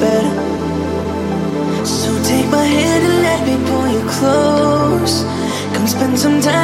better. So take my hand and let me pull you close. Come spend some time.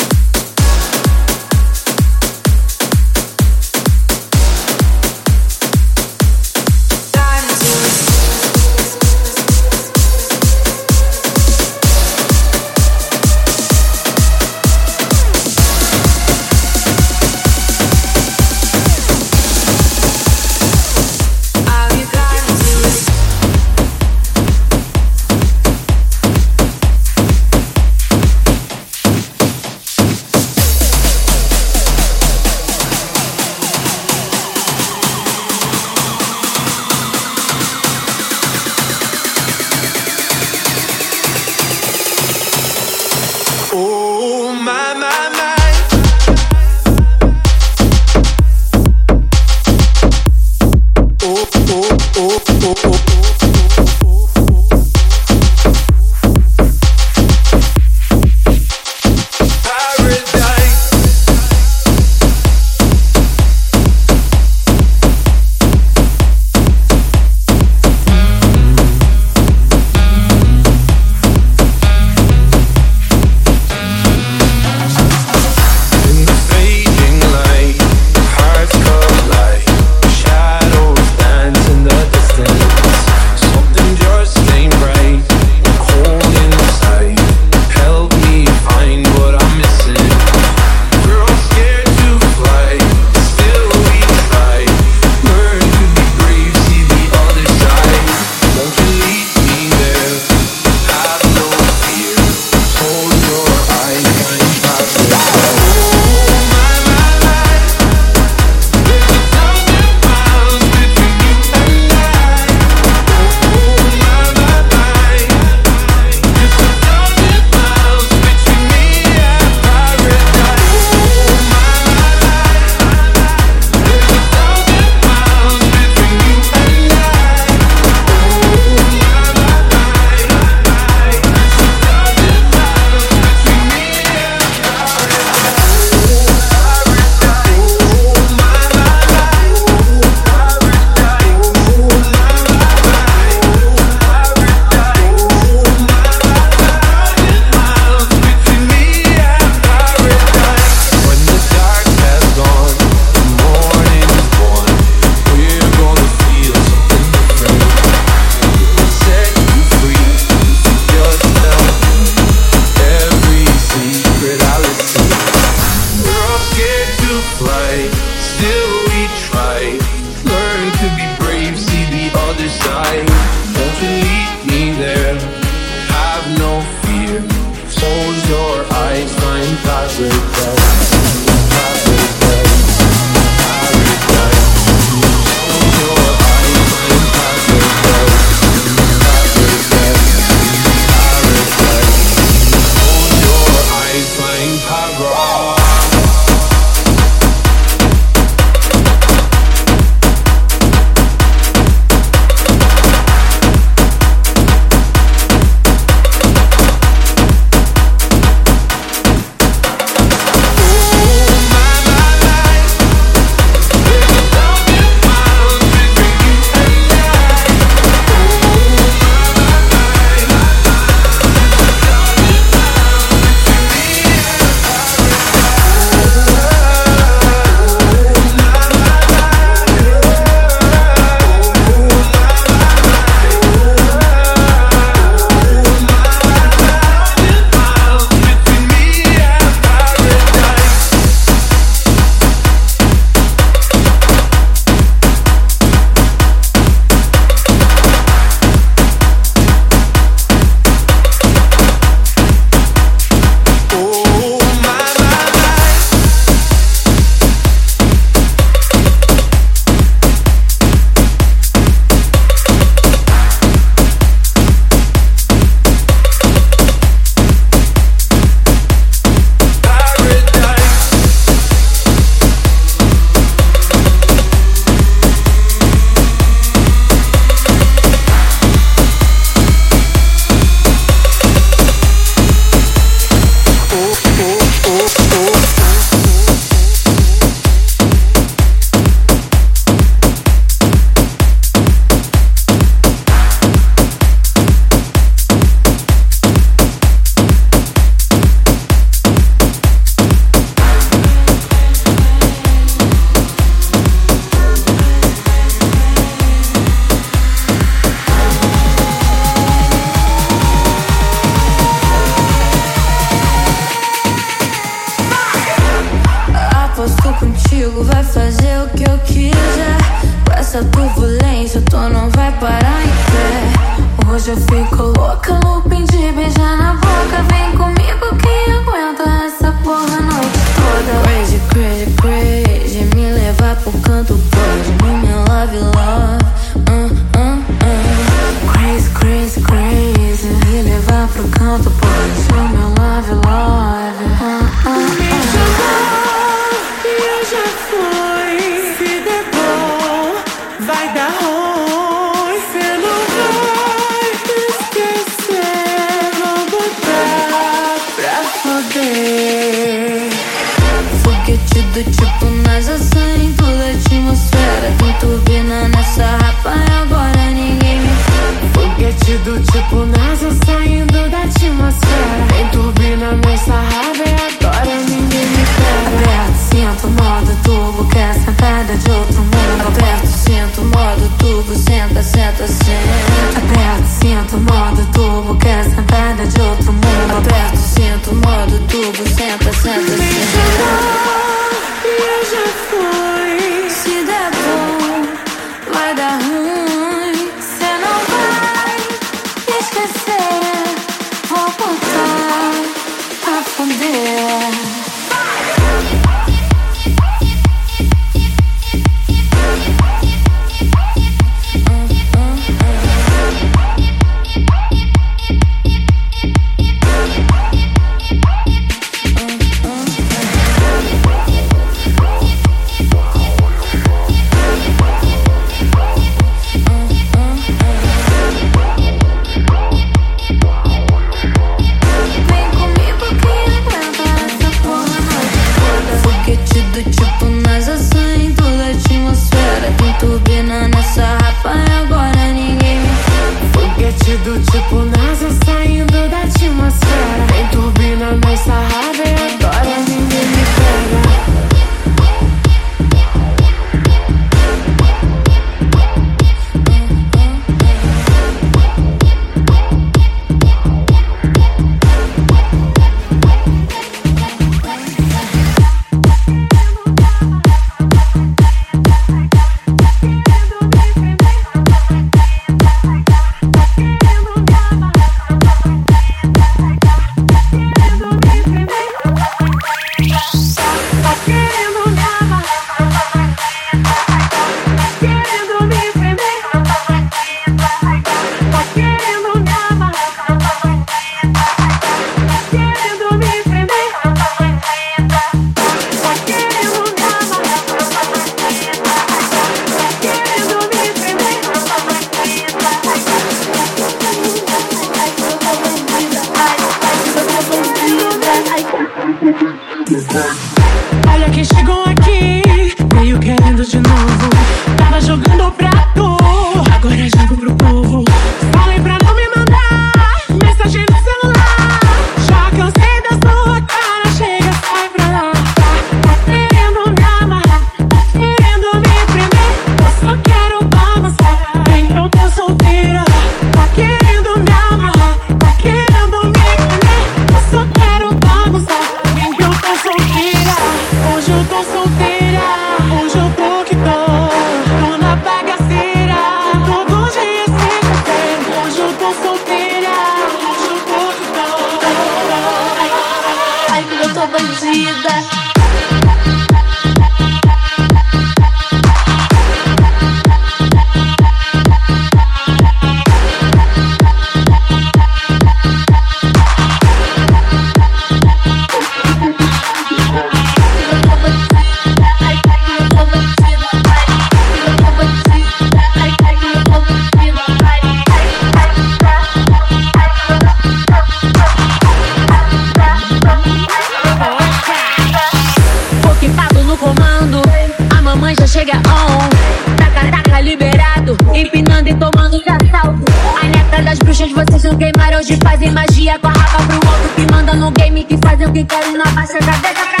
chega on. Taca, taca, liberado. Empinando e tomando de assalto. A neta das bruxas, vocês não queimaram. Hoje fazem magia com a rapa pro outro. Que manda no game, que fazem o que querem na baixa da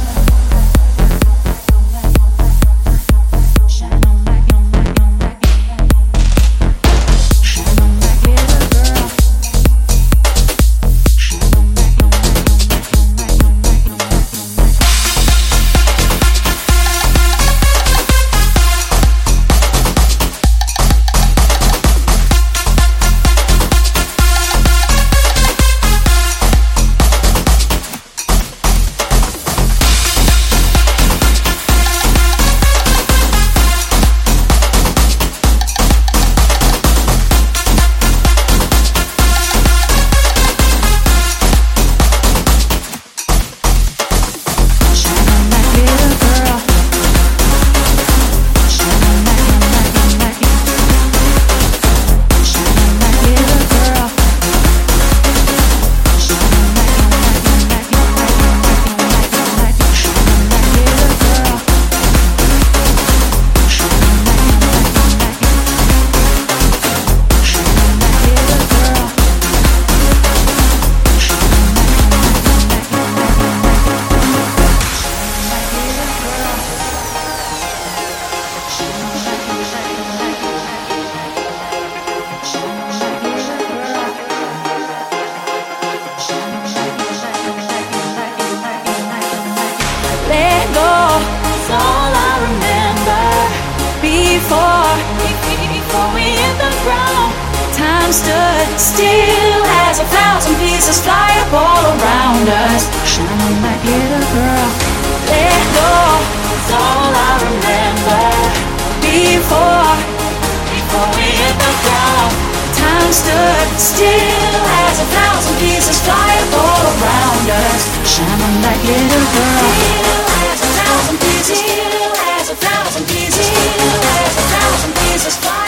stood still as a thousand pieces fly up all around us. Shine on like little girl. Let go. It's all I remember before, before we hit the ground. Time stood still as a thousand pieces fly up all around us. Shine on like little girl. Still as a thousand pieces. Still as a thousand pieces. Still as a thousand pieces fly.